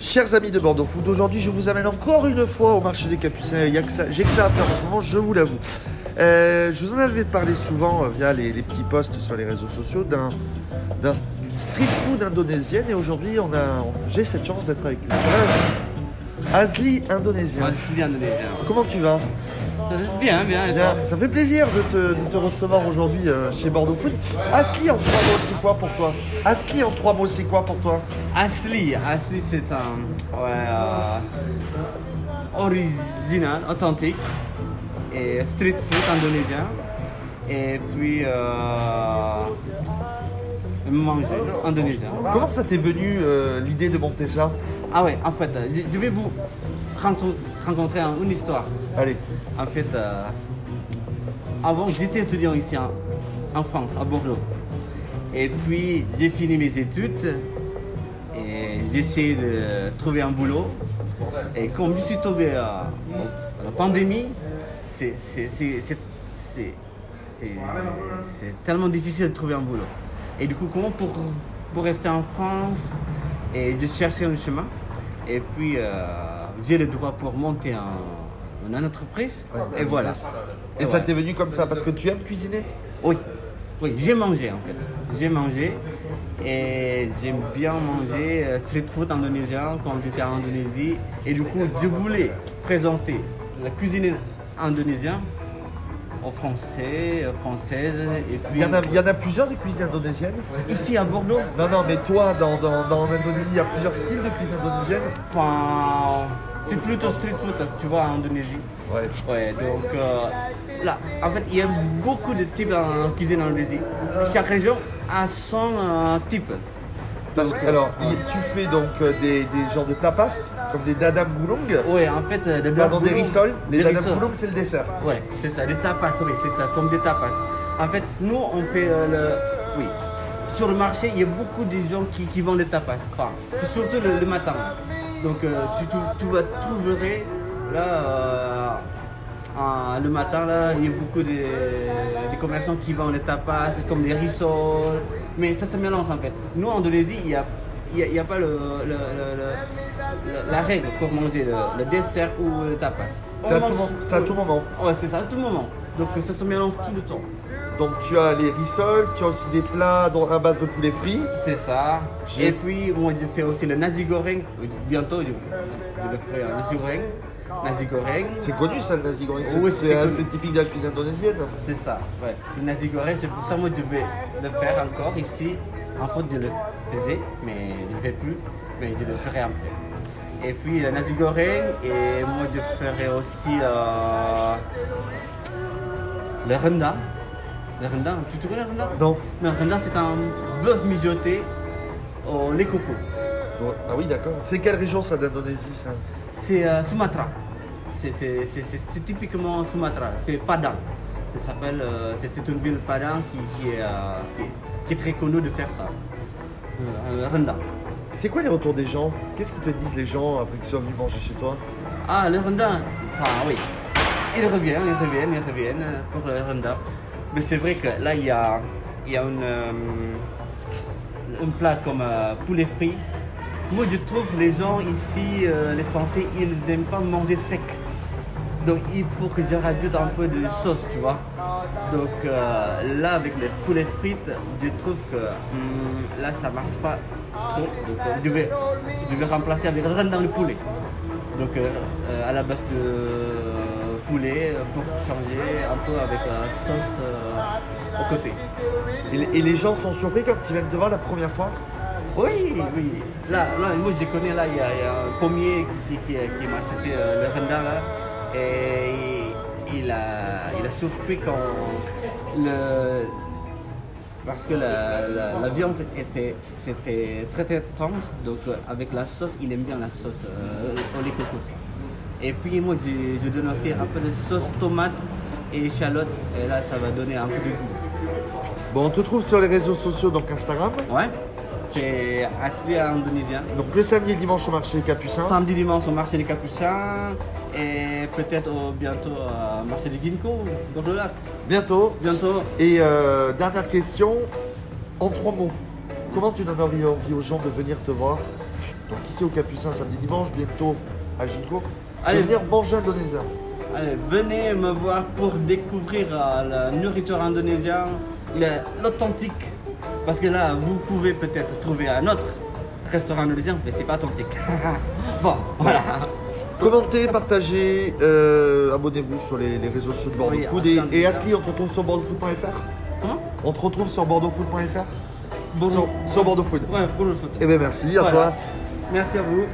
Chers amis de Bordeaux Food, aujourd'hui je vous amène encore une fois au marché des Capucins. J'ai que ça à faire en ce moment, je vous l'avoue. Euh, je vous en avais parlé souvent euh, via les, les petits posts sur les réseaux sociaux d'un street food indonésienne et aujourd'hui on a, j'ai cette chance d'être avec lui. Asli indonésien. Indonésien. Comment tu vas? Bien, bien. et Bien, toi Ça fait plaisir de te, de te recevoir aujourd'hui euh, chez Bordeaux Food. Asli en trois mots, c'est quoi pour toi? Asli en trois mots, c'est quoi pour toi? Asli, Asli c'est un ouais, euh, original, authentique et street food indonésien. Et puis euh, manger indonésien. Comment ça t'est venu euh, l'idée de monter ça? Ah ouais, en fait, je vais vous rencontrer un- une histoire. Allez, En fait, euh, avant, j'étais étudiant ici en, en France, à Bordeaux. Et puis, j'ai fini mes études et j'essaie de trouver un boulot. Et comme je suis tombé à, à la pandémie, c'est tellement difficile de trouver un boulot. Et du coup, comment pour, pour rester en France Et je cherchais un chemin. Et puis, euh, j'ai le droit pour monter en, en entreprise. Et voilà. et ça t'est venu comme ça parce que tu aimes cuisiner? Oui, oui, j'ai mangé en fait. J'ai mangé et j'aime bien manger euh, street food indonésien quand j'étais en Indonésie. Et du coup, je voulais présenter la cuisine indonésienne aux Français, aux Françaises. Et Il puis y, en a, il y en a plusieurs des cuisines indonésiennes ici à Bordeaux, Non, non, mais toi, dans, dans, dans l'Indonésie, il y a plusieurs styles de cuisine indonésienne enfin, c'est plutôt street food, tu vois, en Indonésie. Ouais. Ouais, donc euh, là, en fait, il y a beaucoup de types en cuisine en Indonésie. Chaque région a son euh, type. Parce que, alors, tu fais donc euh, des, des genres de tapas, comme des dadam gulung. Ouais, en fait, euh, des dans des rissoles, les dadam gulung, c'est le dessert. Ouais, c'est ça, des tapas, oui, c'est ça, comme des tapas. En fait, nous, on fait euh, le. Oui. Sur le marché, il y a beaucoup de gens qui, qui vendent des tapas. Enfin, c'est surtout le, le matin. Donc, tu, tu, tu vas trouver là. Euh, ah, le matin, là, il y a beaucoup de, commerçants qui vendent des tapas, comme des rissoles. Mais ça se mélange en fait. Nous, en Indonésie, il n'y a, y a, il y a pas le, le- le- la- règle pour manger le, le dessert ou le tapas. C'est à, On tout mange- à tout moment. Ouais, c'est ça, à tout moment. Donc ça se mélange tout le temps. Donc, tu as les rissoles, tu as aussi des plats dont- à base de poulet frit. C'est ça. Et puis, moi, je fais aussi le nasi goreng. Bientôt, je, je le ferai un nasi goreng. Nasi goreng, C'est connu ça, le nasi goreng. C'est Oui, c'est assez typique de la cuisine indonésienne. c'est ça. Ouais. Le nasi goreng, c'est pour ça moi, je vais le faire encore ici. En fait, je le faisais, mais je ne le fais plus. Mais je le ferai après. Et puis, le nasi goreng. Et moi, je ferai aussi euh, le rendang. Le rendang, tu te connais le rendang? Non. Le rendang, c'est un bœuf mijoté au lait coco. Bon, Ah oui, d'accord. C'est quelle région ça d'Indonésie ça? C'est euh, Sumatra. C'est- typiquement Sumatra. C'est Padang. Ça s'appelle. euh, c'est une ville Padang qui, qui est, euh, qui, est- qui est très connue de faire ça. Rendang. C'est quoi les retours des gens? Qu'est-ce qu'ils te disent les gens après qu'ils soient venus manger chez toi? Ah, le rendang. Ah oui. Ils reviennent, ils reviennent, ils reviennent pour le rendang. Mais c'est vrai que là, il y a, il y a une, plat comme poulet frit. Moi, je trouve les gens ici, euh, les Français, ils n'aiment pas manger sec. Donc, il faut que je rajoute un peu de sauce, tu vois. Donc, euh, là, avec les poulets frites, je trouve que hum, là, ça marche pas trop. Donc, euh, je, vais, je vais remplacer avec le rendang de poulet. Donc à la base de poulet pour changer un peu avec la sauce au côté. et, les- et les gens sont surpris quand ils viennent voir la première fois Oui, oui. Là, là moi je connais là, il y, a il y a un pommier qui, qui, qui m'a acheté euh, le rendang là. Et il a, il a surpris quand le. Parce que la, la- la viande était, c'était très très tendre, donc euh, avec la sauce, il aime bien la sauce euh, au lait coco. Et puis moi je, je donne aussi un peu de sauce tomate et échalote, et là ça va donner un peu de goût. Bon, on te trouve sur les réseaux sociaux, donc Instagram. Ouais, c'est assis indonésien. Donc le samedi et dimanche au marché Capucin. Samedi, dimanche au marché des Capucins et peut-être au- bientôt au marché des Ginkgo, Bordeaux Lac. Bientôt. Bientôt. Et euh, dernière question, en trois mots. Comment tu donnes envie, envie aux gens de venir te voir? Donc ici au Capucin, samedi, dimanche, bientôt à Ginko. Allez. Venir manger indonésien. Allez, venez me voir pour découvrir euh, la nourriture indonésienne, le- l'authentique. Parce que là, vous pouvez peut-être trouver un autre restaurant indonésien, mais c'est pas authentique. bon, voilà. Commentez, partagez, euh, abonnez-vous sur les, les réseaux sociaux de Bordeaux Oui, Food. Et, Asli, on te retrouve sur bordeauxfood.fr Comment? On te retrouve sur bordeauxfood.fr Bon, sur, sur Bordeaux Food. Ouais, foot. Eh bien merci à Voilà. toi. Merci à vous.